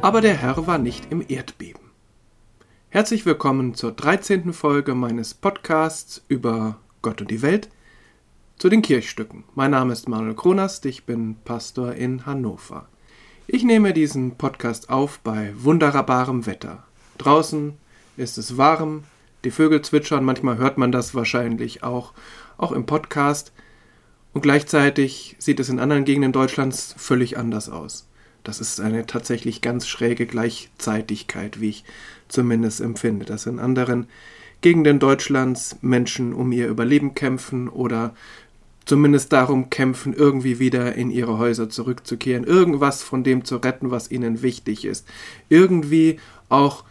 aber der Herr war nicht im Erdbeben. Herzlich willkommen zur 13. Folge meines Podcasts über Gott und die Welt zu den Kirchstücken. Mein Name ist Manuel Kronast, ich bin Pastor in Hannover. Ich nehme diesen Podcast auf bei wunderbarem Wetter. Draußen ist es warm, die Vögel zwitschern, manchmal hört man das wahrscheinlich auch, auch im Podcast. Und gleichzeitig sieht es in anderen Gegenden Deutschlands völlig anders aus. Das ist eine tatsächlich ganz schräge Gleichzeitigkeit, wie ich zumindest empfinde, dass in anderen Gegenden Deutschlands Menschen um ihr Überleben kämpfen oder zumindest darum kämpfen, irgendwie wieder in ihre Häuser zurückzukehren, irgendwas von dem zu retten, was ihnen wichtig ist, irgendwie auch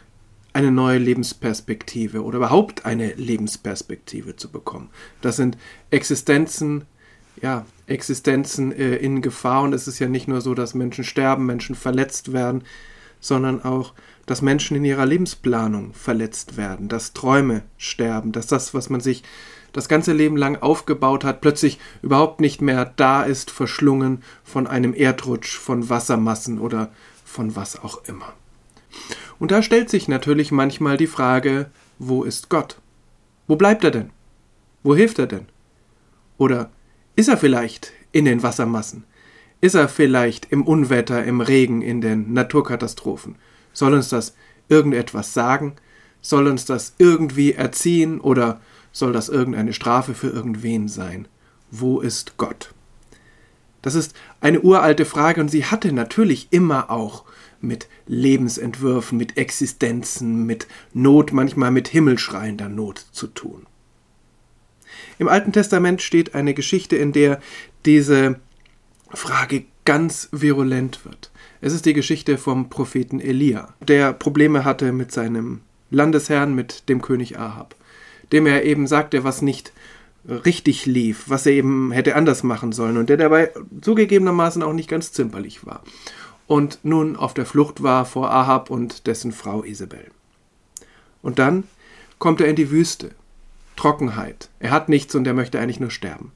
eine neue Lebensperspektive oder überhaupt eine Lebensperspektive zu bekommen. Das sind Existenzen, ja, Existenzen äh, in Gefahr und es ist ja nicht nur so, dass Menschen sterben, Menschen verletzt werden, sondern auch, dass Menschen in ihrer Lebensplanung verletzt werden, dass Träume sterben, dass das, was man sich das ganze Leben lang aufgebaut hat, plötzlich überhaupt nicht mehr da ist, verschlungen von einem Erdrutsch, von Wassermassen oder von was auch immer. Und da stellt sich natürlich manchmal die Frage, wo ist Gott? Wo bleibt er denn? Wo hilft er denn? Oder ist er vielleicht in den Wassermassen? Ist er vielleicht im Unwetter, im Regen, in den Naturkatastrophen? Soll uns das irgendetwas sagen? Soll uns das irgendwie erziehen oder soll das irgendeine Strafe für irgendwen sein? Wo ist Gott? Das ist eine uralte Frage und sie hatte natürlich immer auch mit Lebensentwürfen, mit Existenzen, mit Not, manchmal mit himmelschreiender Not zu tun. Im Alten Testament steht eine Geschichte, in der diese Frage ganz virulent wird. Es ist die Geschichte vom Propheten Elia, der Probleme hatte mit seinem Landesherrn, mit dem König Ahab, dem er eben sagte, was nicht richtig lief, was er eben hätte anders machen sollen und der dabei zugegebenermaßen auch nicht ganz zimperlich war und nun auf der Flucht war vor Ahab und dessen Frau Isabel. Und dann kommt er in die Wüste Trockenheit. Er hat nichts und er möchte eigentlich nur sterben.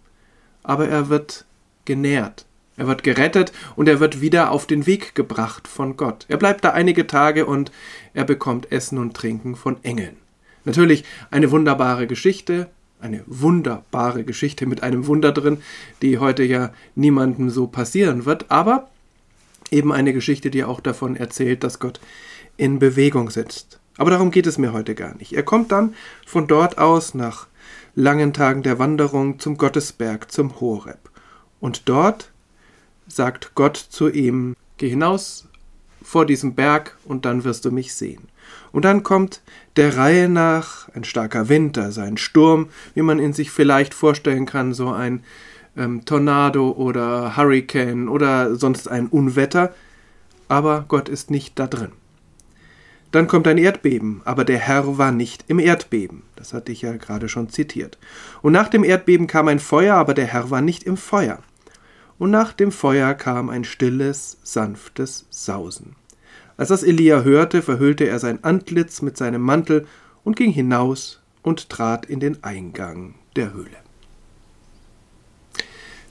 Aber er wird genährt. Er wird gerettet und er wird wieder auf den Weg gebracht von Gott. Er bleibt da einige Tage und er bekommt Essen und Trinken von Engeln. Natürlich eine wunderbare Geschichte, eine wunderbare Geschichte mit einem Wunder drin, die heute ja niemandem so passieren wird, aber eben eine Geschichte, die auch davon erzählt, dass Gott in Bewegung setzt. Aber darum geht es mir heute gar nicht. Er kommt dann von dort aus nach langen Tagen der Wanderung zum Gottesberg, zum Horeb. Und dort sagt Gott zu ihm, geh hinaus vor diesem Berg und dann wirst du mich sehen. Und dann kommt der Reihe nach ein starker Wind, also ein Sturm, wie man ihn sich vielleicht vorstellen kann, so ein ähm, Tornado oder Hurricane oder sonst ein Unwetter, aber Gott ist nicht da drin. Dann kommt ein Erdbeben, aber der Herr war nicht im Erdbeben. Das hatte ich ja gerade schon zitiert. Und nach dem Erdbeben kam ein Feuer, aber der Herr war nicht im Feuer. Und nach dem Feuer kam ein stilles, sanftes Sausen. Als das Elia hörte, verhüllte er sein Antlitz mit seinem Mantel und ging hinaus und trat in den Eingang der Höhle.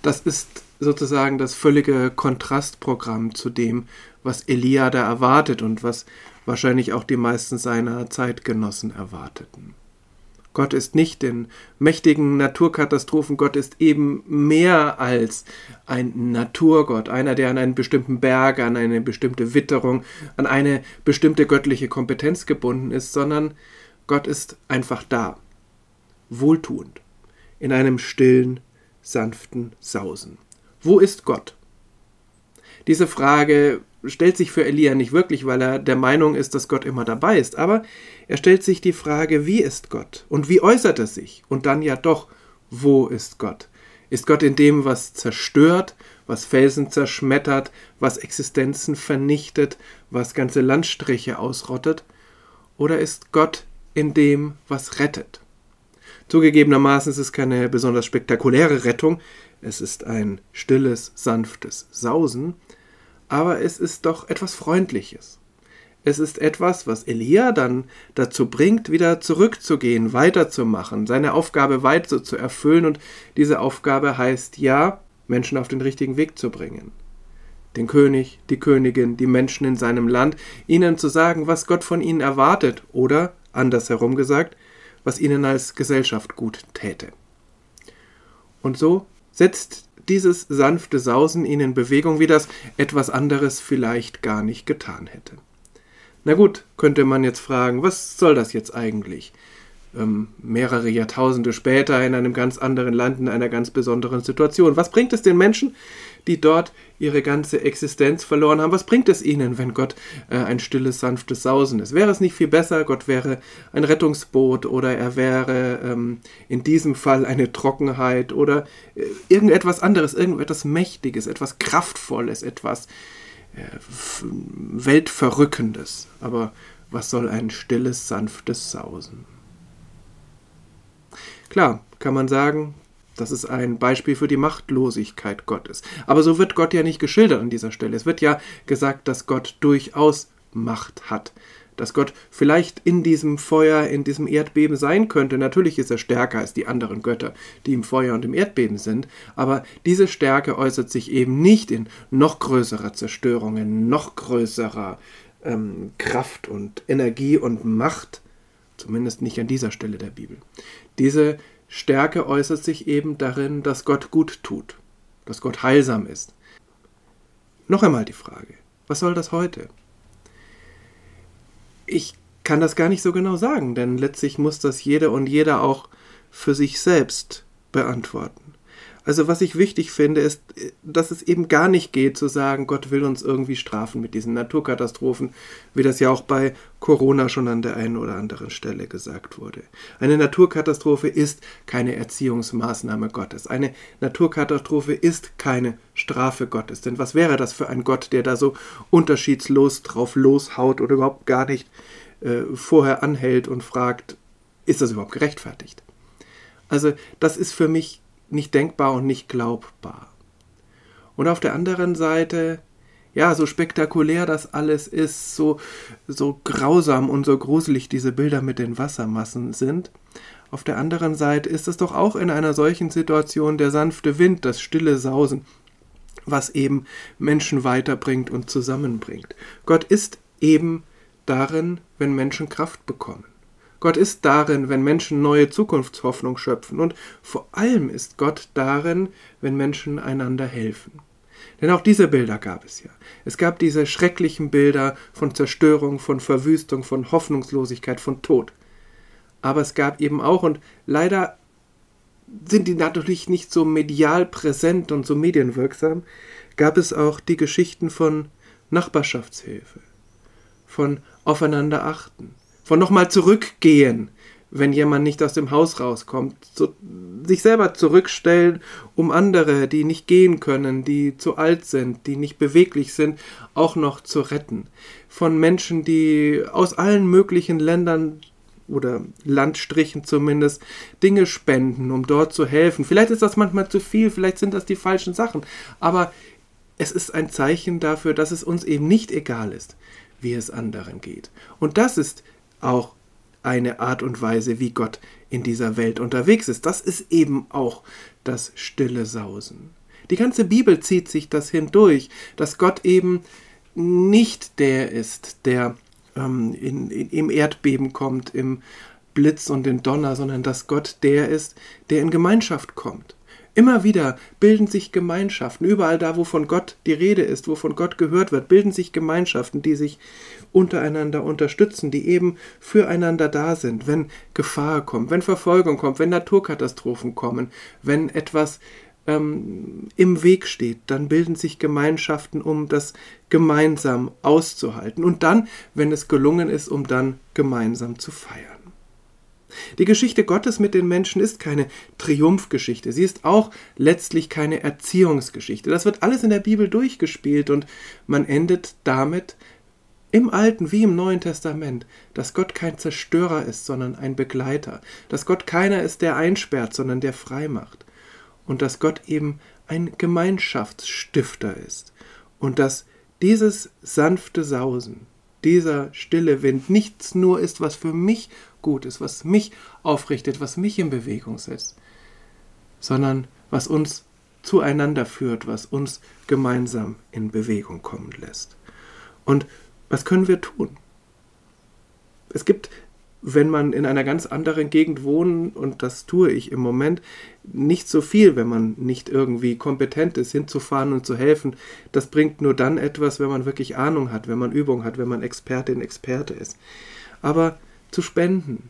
Das ist sozusagen das völlige Kontrastprogramm zu dem, was Elia da erwartet und was wahrscheinlich auch die meisten seiner Zeitgenossen erwarteten. Gott ist nicht in mächtigen Naturkatastrophen, Gott ist eben mehr als ein Naturgott, einer, der an einen bestimmten Berg, an eine bestimmte Witterung, an eine bestimmte göttliche Kompetenz gebunden ist, sondern Gott ist einfach da, wohltuend, in einem stillen, sanften Sausen. Wo ist Gott? Diese Frage stellt sich für Elia nicht wirklich, weil er der Meinung ist, dass Gott immer dabei ist, aber er stellt sich die Frage, wie ist Gott und wie äußert er sich? Und dann ja doch, wo ist Gott? Ist Gott in dem, was zerstört, was Felsen zerschmettert, was Existenzen vernichtet, was ganze Landstriche ausrottet? Oder ist Gott in dem, was rettet? Zugegebenermaßen ist es keine besonders spektakuläre Rettung, es ist ein stilles, sanftes Sausen, aber es ist doch etwas Freundliches. Es ist etwas, was Elia dann dazu bringt, wieder zurückzugehen, weiterzumachen, seine Aufgabe weiter zu erfüllen und diese Aufgabe heißt ja, Menschen auf den richtigen Weg zu bringen. den König, die Königin, die Menschen in seinem Land, ihnen zu sagen, was Gott von ihnen erwartet oder, andersherum gesagt, was ihnen als Gesellschaft gut täte. Und so setzt dieses sanfte Sausen ihn in Bewegung, wie das etwas anderes vielleicht gar nicht getan hätte. Na gut, könnte man jetzt fragen, was soll das jetzt eigentlich? ähm, mehrere Jahrtausende später in einem ganz anderen Land, in einer ganz besonderen Situation. Was bringt es den Menschen, die dort ihre ganze Existenz verloren haben? Was bringt es ihnen, wenn Gott äh, ein stilles, sanftes Sausen ist? Wäre es nicht viel besser, Gott wäre ein Rettungsboot oder er wäre ähm, in diesem Fall eine Trockenheit oder äh, irgendetwas anderes, irgendetwas Mächtiges, etwas Kraftvolles, etwas äh, Weltverrückendes. Aber was soll ein stilles, sanftes Sausen? Klar, kann man sagen, das ist ein Beispiel für die Machtlosigkeit Gottes. Aber so wird Gott ja nicht geschildert an dieser Stelle. Es wird ja gesagt, dass Gott durchaus Macht hat. Dass Gott vielleicht in diesem Feuer, in diesem Erdbeben sein könnte. Natürlich ist er stärker als die anderen Götter, die im Feuer und im Erdbeben sind. Aber diese Stärke äußert sich eben nicht in noch größerer Zerstörung, in noch größerer ähm, Kraft und Energie und Macht. Zumindest nicht an dieser Stelle der Bibel. Diese Stärke äußert sich eben darin, dass Gott gut tut, dass Gott heilsam ist. Noch einmal die Frage, was soll das heute? Ich kann das gar nicht so genau sagen, denn letztlich muss das jeder und jeder auch für sich selbst beantworten. Also was ich wichtig finde, ist, dass es eben gar nicht geht zu sagen, Gott will uns irgendwie strafen mit diesen Naturkatastrophen, wie das ja auch bei Corona schon an der einen oder anderen Stelle gesagt wurde. Eine Naturkatastrophe ist keine Erziehungsmaßnahme Gottes. Eine Naturkatastrophe ist keine Strafe Gottes. Denn was wäre das für ein Gott, der da so unterschiedslos drauf loshaut oder überhaupt gar nicht äh, vorher anhält und fragt, ist das überhaupt gerechtfertigt? Also das ist für mich nicht denkbar und nicht glaubbar. Und auf der anderen Seite, ja, so spektakulär das alles ist, so, so grausam und so gruselig diese Bilder mit den Wassermassen sind, auf der anderen Seite ist es doch auch in einer solchen Situation der sanfte Wind, das stille Sausen, was eben Menschen weiterbringt und zusammenbringt. Gott ist eben darin, wenn Menschen Kraft bekommen. Gott ist darin, wenn Menschen neue Zukunftshoffnung schöpfen. Und vor allem ist Gott darin, wenn Menschen einander helfen. Denn auch diese Bilder gab es ja. Es gab diese schrecklichen Bilder von Zerstörung, von Verwüstung, von Hoffnungslosigkeit, von Tod. Aber es gab eben auch, und leider sind die natürlich nicht so medial präsent und so medienwirksam, gab es auch die Geschichten von Nachbarschaftshilfe, von aufeinander achten, von nochmal zurückgehen, wenn jemand nicht aus dem Haus rauskommt, so, sich selber zurückstellen, um andere, die nicht gehen können, die zu alt sind, die nicht beweglich sind, auch noch zu retten. Von Menschen, die aus allen möglichen Ländern oder Landstrichen zumindest Dinge spenden, um dort zu helfen. Vielleicht ist das manchmal zu viel, vielleicht sind das die falschen Sachen, aber es ist ein Zeichen dafür, dass es uns eben nicht egal ist, wie es anderen geht. Und das ist auch eine Art und Weise, wie Gott in dieser Welt unterwegs ist. Das ist eben auch das stille Sausen. Die ganze Bibel zieht sich das hindurch, dass Gott eben nicht der ist, der ähm, in, in, im Erdbeben kommt, im Blitz und den Donner, sondern dass Gott der ist, der in Gemeinschaft kommt. Immer wieder bilden sich Gemeinschaften, überall da, wo von Gott die Rede ist, wo von Gott gehört wird, bilden sich Gemeinschaften, die sich untereinander unterstützen, die eben füreinander da sind, wenn Gefahr kommt, wenn Verfolgung kommt, wenn Naturkatastrophen kommen, wenn etwas ähm, im Weg steht, dann bilden sich Gemeinschaften, um das gemeinsam auszuhalten und dann, wenn es gelungen ist, um dann gemeinsam zu feiern. Die Geschichte Gottes mit den Menschen ist keine Triumphgeschichte. Sie ist auch letztlich keine Erziehungsgeschichte. Das wird alles in der Bibel durchgespielt und man endet damit im Alten wie im Neuen Testament, dass Gott kein Zerstörer ist, sondern ein Begleiter, dass Gott keiner ist, der einsperrt, sondern der frei macht und dass Gott eben ein Gemeinschaftsstifter ist und dass dieses sanfte Sausen, dieser stille Wind nichts nur ist, was für mich gut ist, was mich aufrichtet, was mich in Bewegung setzt, sondern was uns zueinander führt, was uns gemeinsam in Bewegung kommen lässt. Und was können wir tun? Es gibt wenn man in einer ganz anderen Gegend wohnt, und das tue ich im Moment, nicht so viel, wenn man nicht irgendwie kompetent ist, hinzufahren und zu helfen. Das bringt nur dann etwas, wenn man wirklich Ahnung hat, wenn man Übung hat, wenn man Expertin, Experte ist. Aber zu spenden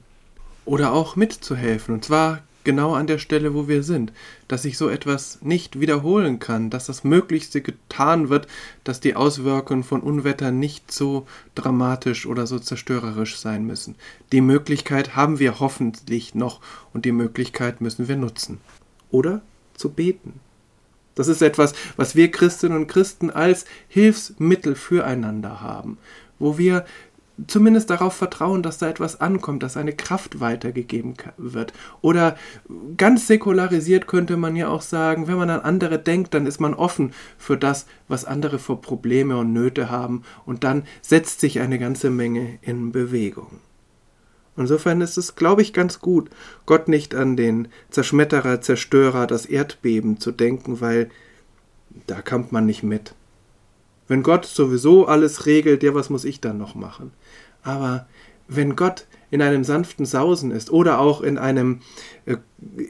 oder auch mitzuhelfen, und zwar genau an der Stelle, wo wir sind, dass sich so etwas nicht wiederholen kann, dass das Möglichste getan wird, dass die Auswirkungen von Unwettern nicht so dramatisch oder so zerstörerisch sein müssen. Die Möglichkeit haben wir hoffentlich noch und die Möglichkeit müssen wir nutzen. Oder zu beten. Das ist etwas, was wir Christinnen und Christen als Hilfsmittel füreinander haben, wo wir zumindest darauf vertrauen, dass da etwas ankommt, dass eine Kraft weitergegeben wird. Oder ganz säkularisiert könnte man ja auch sagen, wenn man an andere denkt, dann ist man offen für das, was andere für Probleme und Nöte haben und dann setzt sich eine ganze Menge in Bewegung. Insofern ist es, glaube ich, ganz gut, Gott nicht an den Zerschmetterer, Zerstörer, das Erdbeben zu denken, weil da kommt man nicht mit. Wenn Gott sowieso alles regelt, ja, was muss ich dann noch machen? Aber wenn Gott in einem sanften Sausen ist oder auch in einem, äh,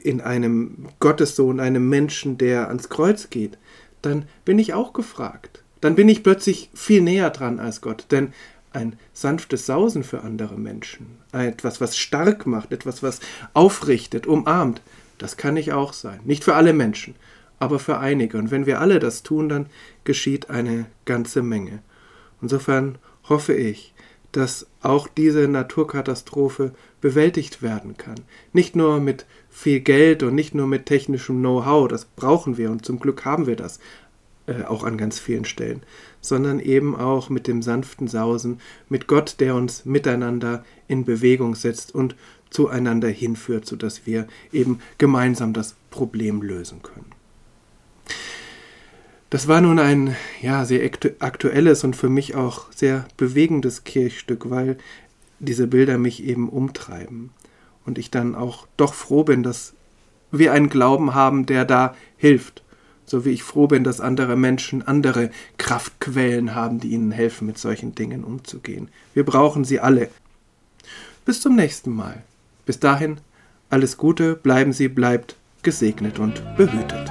in einem Gottessohn, einem Menschen, der ans Kreuz geht, dann bin ich auch gefragt. Dann bin ich plötzlich viel näher dran als Gott. Denn ein sanftes Sausen für andere Menschen, etwas, was stark macht, etwas, was aufrichtet, umarmt, das kann ich auch sein. Nicht für alle Menschen, aber für einige. Und wenn wir alle das tun, dann geschieht eine ganze Menge. Insofern hoffe ich, dass auch diese Naturkatastrophe bewältigt werden kann. Nicht nur mit viel Geld und nicht nur mit technischem Know-how, das brauchen wir und zum Glück haben wir das äh, auch an ganz vielen Stellen, sondern eben auch mit dem sanften Sausen, mit Gott, der uns miteinander in Bewegung setzt und zueinander hinführt, sodass wir eben gemeinsam das Problem lösen können. Das war nun ein ja, sehr aktuelles und für mich auch sehr bewegendes Kirchstück, weil diese Bilder mich eben umtreiben. Und ich dann auch doch froh bin, dass wir einen Glauben haben, der da hilft. So wie ich froh bin, dass andere Menschen andere Kraftquellen haben, die ihnen helfen, mit solchen Dingen umzugehen. Wir brauchen sie alle. Bis zum nächsten Mal. Bis dahin, alles Gute, bleiben Sie, bleibt gesegnet und behütet.